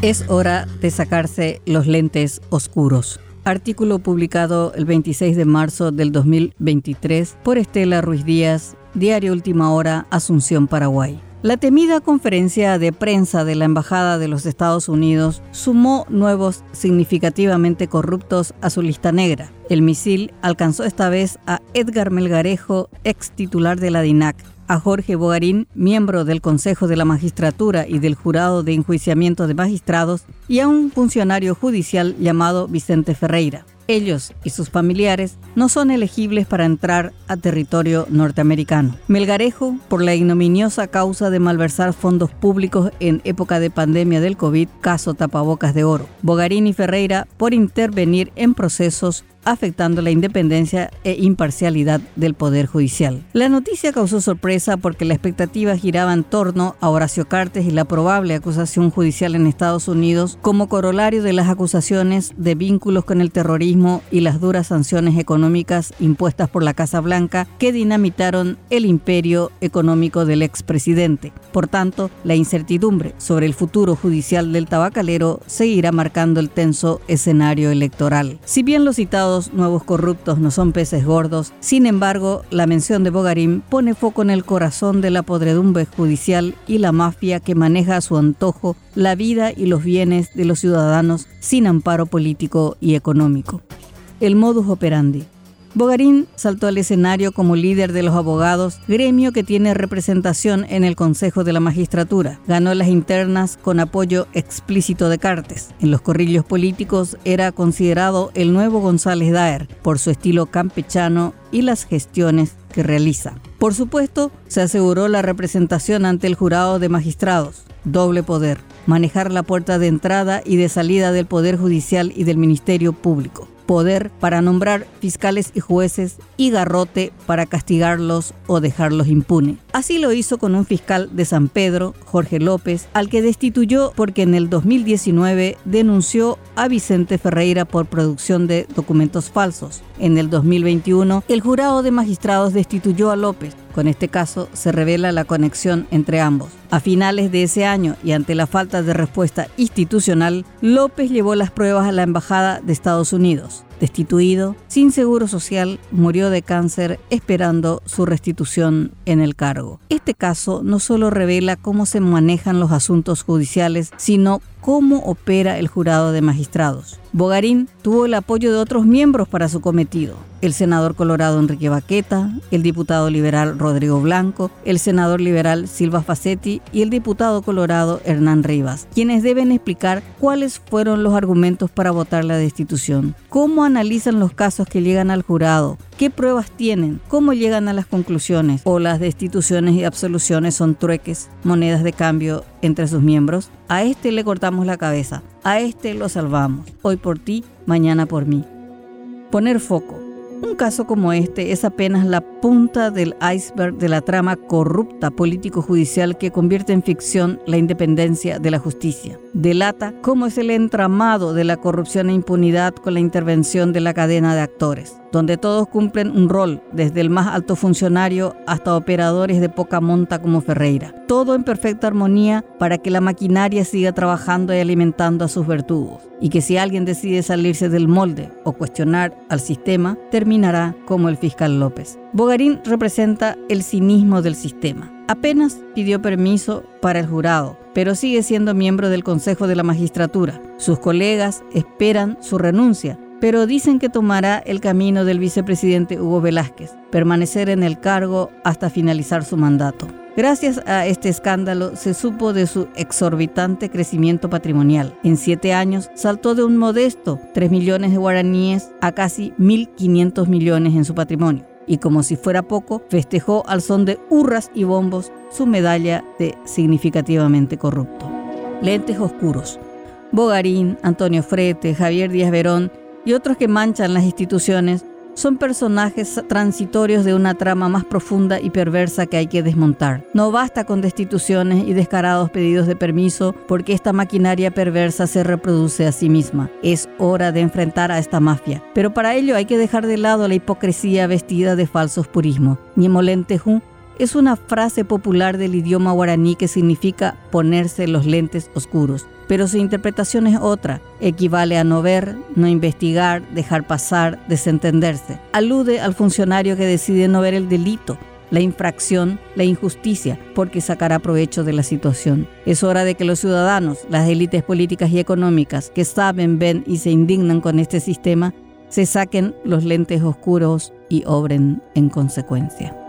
Es hora de sacarse los lentes oscuros. Artículo publicado el 26 de marzo del 2023 por Estela Ruiz Díaz, Diario Última Hora, Asunción, Paraguay. La temida conferencia de prensa de la Embajada de los Estados Unidos sumó nuevos significativamente corruptos a su lista negra. El misil alcanzó esta vez a Edgar Melgarejo, ex titular de la DINAC, a Jorge Bogarín, miembro del Consejo de la Magistratura y del Jurado de Enjuiciamiento de Magistrados, y a un funcionario judicial llamado Vicente Ferreira. Ellos y sus familiares no son elegibles para entrar a territorio norteamericano. Melgarejo, por la ignominiosa causa de malversar fondos públicos en época de pandemia del COVID, caso tapabocas de oro. Bogarín y Ferreira, por intervenir en procesos afectando la independencia e imparcialidad del Poder Judicial. La noticia causó sorpresa porque la expectativa giraba en torno a Horacio Cartes y la probable acusación judicial en Estados Unidos como corolario de las acusaciones de vínculos con el terrorismo y las duras sanciones económicas impuestas por la Casa Blanca que dinamitaron el imperio económico del expresidente. Por tanto, la incertidumbre sobre el futuro judicial del tabacalero seguirá marcando el tenso escenario electoral. Si bien los citados nuevos corruptos no son peces gordos, sin embargo, la mención de Bogarín pone foco en el corazón de la podredumbre judicial y la mafia que maneja a su antojo la vida y los bienes de los ciudadanos sin amparo político y económico. El modus operandi. Bogarín saltó al escenario como líder de los abogados, gremio que tiene representación en el Consejo de la Magistratura. Ganó las internas con apoyo explícito de Cartes. En los corrillos políticos era considerado el nuevo González Daer por su estilo campechano y las gestiones que realiza. Por supuesto, se aseguró la representación ante el jurado de magistrados. Doble poder, manejar la puerta de entrada y de salida del Poder Judicial y del Ministerio Público poder para nombrar fiscales y jueces y garrote para castigarlos o dejarlos impune. Así lo hizo con un fiscal de San Pedro, Jorge López, al que destituyó porque en el 2019 denunció a Vicente Ferreira por producción de documentos falsos. En el 2021, el jurado de magistrados destituyó a López. Con este caso se revela la conexión entre ambos. A finales de ese año y ante la falta de respuesta institucional, López llevó las pruebas a la Embajada de Estados Unidos. Destituido, sin seguro social, murió de cáncer esperando su restitución en el cargo. Este caso no solo revela cómo se manejan los asuntos judiciales, sino cómo opera el jurado de magistrados. Bogarín tuvo el apoyo de otros miembros para su cometido, el senador colorado Enrique Baqueta, el diputado liberal Rodrigo Blanco, el senador liberal Silva Facetti y el diputado colorado Hernán Rivas, quienes deben explicar cuáles fueron los argumentos para votar la destitución, analizan los casos que llegan al jurado, qué pruebas tienen, cómo llegan a las conclusiones o las destituciones y absoluciones son trueques, monedas de cambio entre sus miembros. A este le cortamos la cabeza, a este lo salvamos, hoy por ti, mañana por mí. Poner foco. Un caso como este es apenas la punta del iceberg de la trama corrupta político-judicial que convierte en ficción la independencia de la justicia. Delata cómo es el entramado de la corrupción e impunidad con la intervención de la cadena de actores donde todos cumplen un rol, desde el más alto funcionario hasta operadores de poca monta como Ferreira. Todo en perfecta armonía para que la maquinaria siga trabajando y alimentando a sus vertugos, y que si alguien decide salirse del molde o cuestionar al sistema, terminará como el fiscal López. Bogarín representa el cinismo del sistema. Apenas pidió permiso para el jurado, pero sigue siendo miembro del Consejo de la Magistratura. Sus colegas esperan su renuncia pero dicen que tomará el camino del vicepresidente Hugo Velázquez, permanecer en el cargo hasta finalizar su mandato. Gracias a este escándalo se supo de su exorbitante crecimiento patrimonial. En siete años saltó de un modesto 3 millones de guaraníes a casi 1.500 millones en su patrimonio. Y como si fuera poco, festejó al son de hurras y bombos su medalla de significativamente corrupto. Lentes oscuros. Bogarín, Antonio Frete, Javier Díaz Verón y otros que manchan las instituciones son personajes transitorios de una trama más profunda y perversa que hay que desmontar. No basta con destituciones y descarados pedidos de permiso porque esta maquinaria perversa se reproduce a sí misma. Es hora de enfrentar a esta mafia. Pero para ello hay que dejar de lado la hipocresía vestida de falsos purismos. Niemolente es una frase popular del idioma guaraní que significa ponerse los lentes oscuros, pero su interpretación es otra. Equivale a no ver, no investigar, dejar pasar, desentenderse. Alude al funcionario que decide no ver el delito, la infracción, la injusticia, porque sacará provecho de la situación. Es hora de que los ciudadanos, las élites políticas y económicas que saben, ven y se indignan con este sistema, se saquen los lentes oscuros y obren en consecuencia.